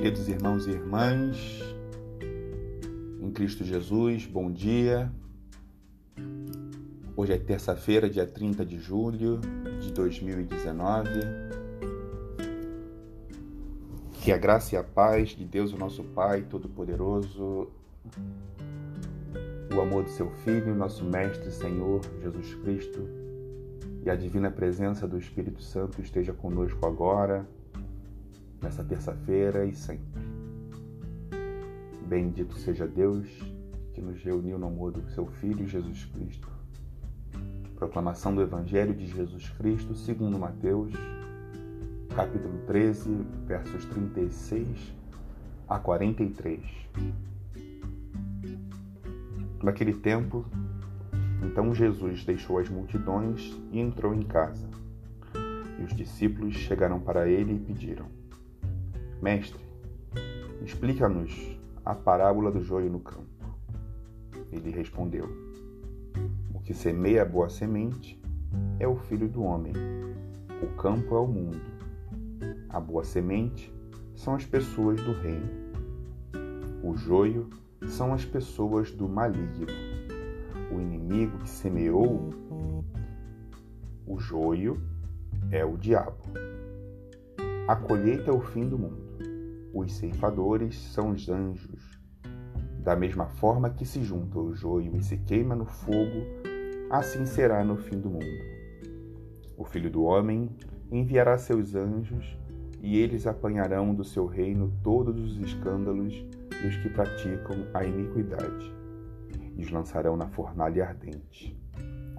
Queridos irmãos e irmãs, em Cristo Jesus, bom dia. Hoje é terça-feira, dia 30 de julho de 2019. Que a graça e a paz de Deus, o nosso Pai Todo-Poderoso, o amor do seu Filho, nosso Mestre Senhor Jesus Cristo, e a divina presença do Espírito Santo esteja conosco agora nessa terça-feira e sempre. Bendito seja Deus que nos reuniu no amor do seu Filho Jesus Cristo. Proclamação do Evangelho de Jesus Cristo segundo Mateus, capítulo 13, versos 36 a 43. Naquele tempo, então Jesus deixou as multidões e entrou em casa. E os discípulos chegaram para ele e pediram: Mestre, explica-nos a parábola do joio no campo. Ele respondeu: O que semeia a boa semente é o filho do homem. O campo é o mundo. A boa semente são as pessoas do reino. O joio são as pessoas do maligno. O inimigo que semeou o joio é o diabo. A colheita é o fim do mundo. Os ceifadores são os anjos. Da mesma forma que se junta o joio e se queima no fogo, assim será no fim do mundo. O Filho do Homem enviará seus anjos, e eles apanharão do seu reino todos os escândalos e os que praticam a iniquidade, e os lançarão na fornalha ardente.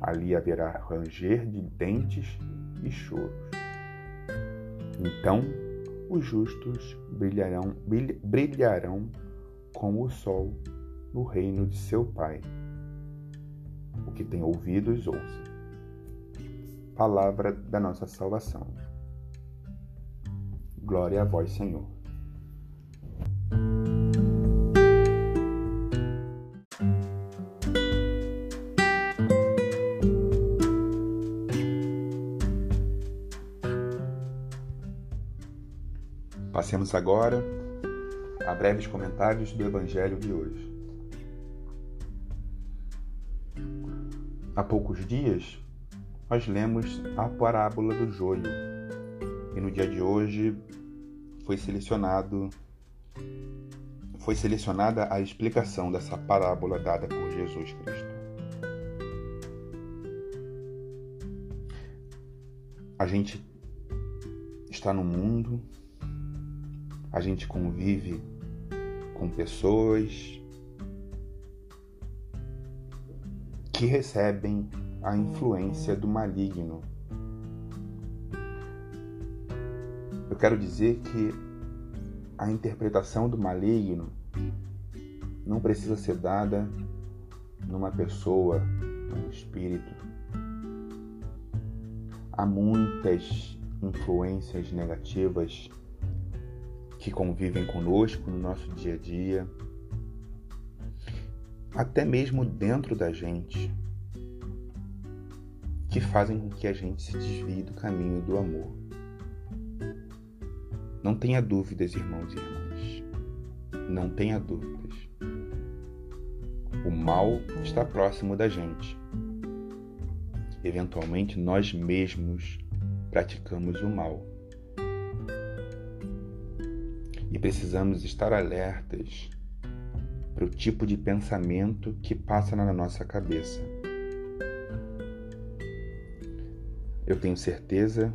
Ali haverá ranger de dentes e choros. Então os justos brilharão, brilharão como o sol no reino de seu Pai. O que tem ouvidos, ouça. Palavra da nossa salvação. Glória a vós, Senhor. Passemos agora a breves comentários do Evangelho de hoje. Há poucos dias, nós lemos a parábola do joio e no dia de hoje foi selecionado foi selecionada a explicação dessa parábola dada por Jesus Cristo. A gente está no mundo a gente convive com pessoas que recebem a influência do maligno. Eu quero dizer que a interpretação do maligno não precisa ser dada numa pessoa, num espírito. Há muitas influências negativas que convivem conosco no nosso dia a dia, até mesmo dentro da gente, que fazem com que a gente se desvie do caminho do amor. Não tenha dúvidas, irmãos e irmãs. Não tenha dúvidas. O mal está próximo da gente. Eventualmente, nós mesmos praticamos o mal e precisamos estar alertas para o tipo de pensamento que passa na nossa cabeça. Eu tenho certeza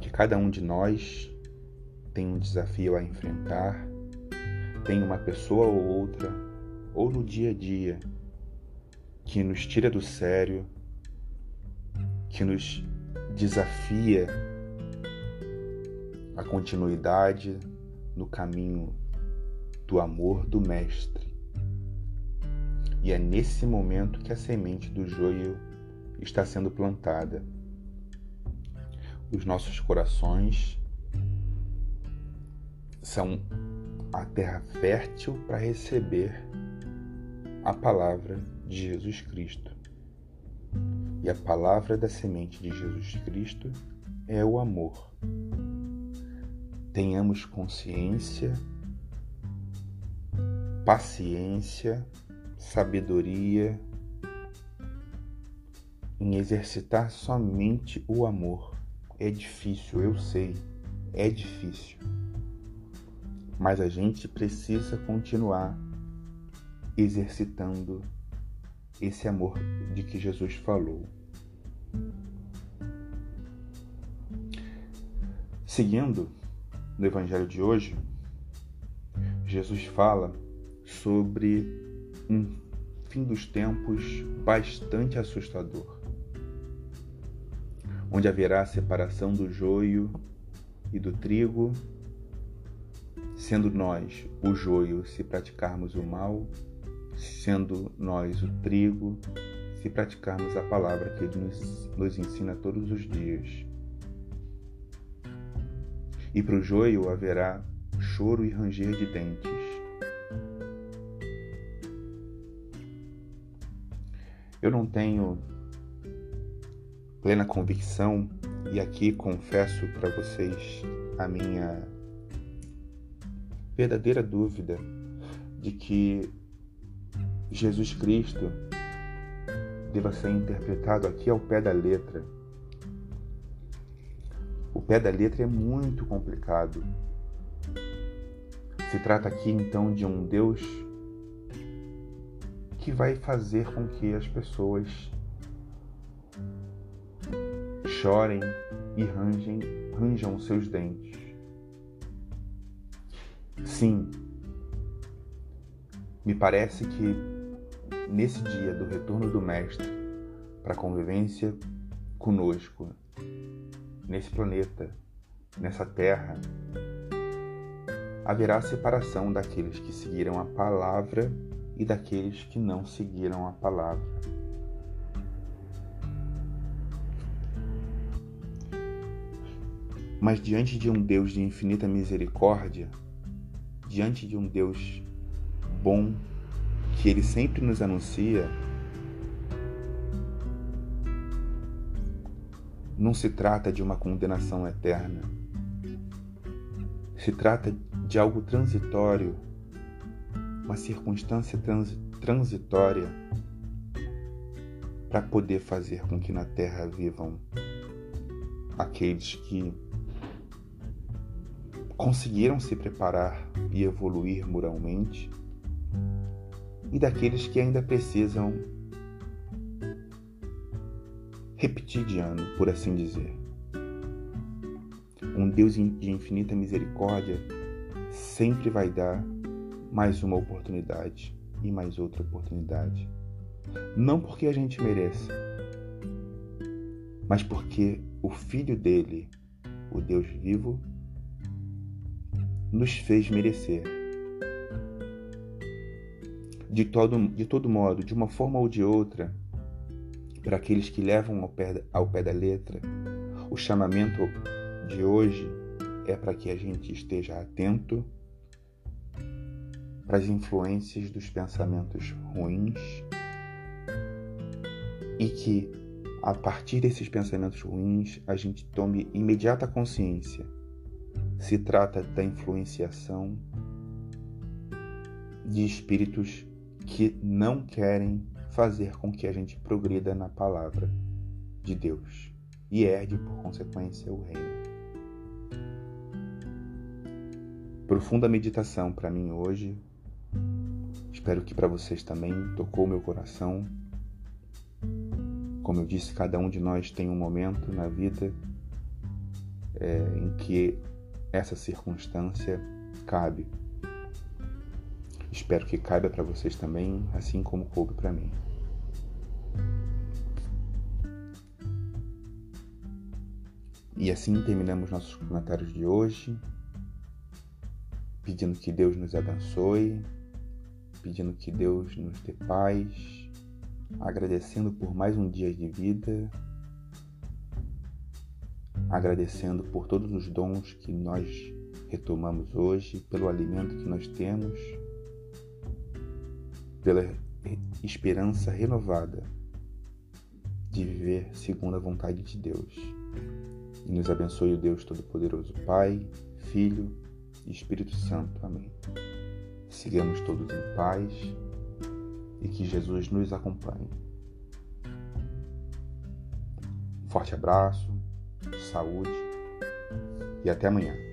que cada um de nós tem um desafio a enfrentar, tem uma pessoa ou outra, ou no dia a dia, que nos tira do sério, que nos desafia a continuidade no caminho do amor do Mestre. E é nesse momento que a semente do joio está sendo plantada. Os nossos corações são a terra fértil para receber a palavra de Jesus Cristo. E a palavra da semente de Jesus Cristo é o amor. Tenhamos consciência, paciência, sabedoria em exercitar somente o amor. É difícil, eu sei, é difícil. Mas a gente precisa continuar exercitando esse amor de que Jesus falou. Seguindo no Evangelho de hoje, Jesus fala sobre um fim dos tempos bastante assustador, onde haverá separação do joio e do trigo, sendo nós o joio se praticarmos o mal sendo nós o trigo, se praticarmos a palavra que Ele nos, nos ensina todos os dias. E para o joio haverá choro e ranger de dentes. Eu não tenho plena convicção, e aqui confesso para vocês a minha verdadeira dúvida de que Jesus Cristo deva ser interpretado aqui ao pé da letra. Pé da letra é muito complicado. Se trata aqui então de um Deus que vai fazer com que as pessoas chorem e rangem, ranjam seus dentes. Sim, me parece que nesse dia do retorno do Mestre para a convivência conosco, nesse planeta, nessa terra, haverá separação daqueles que seguiram a palavra e daqueles que não seguiram a palavra. Mas diante de um Deus de infinita misericórdia, diante de um Deus bom que ele sempre nos anuncia, não se trata de uma condenação eterna. Se trata de algo transitório, uma circunstância trans, transitória para poder fazer com que na terra vivam aqueles que conseguiram se preparar e evoluir moralmente e daqueles que ainda precisam repetir de ano, por assim dizer. Um Deus de infinita misericórdia sempre vai dar mais uma oportunidade e mais outra oportunidade. Não porque a gente mereça, mas porque o Filho dele, o Deus vivo, nos fez merecer de todo, de todo modo, de uma forma ou de outra, para aqueles que levam ao pé, ao pé da letra, o chamamento de hoje é para que a gente esteja atento para as influências dos pensamentos ruins e que, a partir desses pensamentos ruins, a gente tome imediata consciência. Se trata da influenciação de espíritos que não querem fazer com que a gente progrida na palavra de Deus e herde, por consequência, o reino. Profunda meditação para mim hoje. Espero que para vocês também tocou meu coração. Como eu disse, cada um de nós tem um momento na vida é, em que essa circunstância cabe Espero que caiba para vocês também, assim como coube para mim. E assim terminamos nossos comentários de hoje, pedindo que Deus nos abençoe, pedindo que Deus nos dê paz, agradecendo por mais um dia de vida, agradecendo por todos os dons que nós retomamos hoje, pelo alimento que nós temos pela esperança renovada de viver segundo a vontade de Deus. E nos abençoe o Deus Todo-Poderoso, Pai, Filho e Espírito Santo. Amém. Sigamos todos em paz e que Jesus nos acompanhe. Forte abraço, saúde e até amanhã.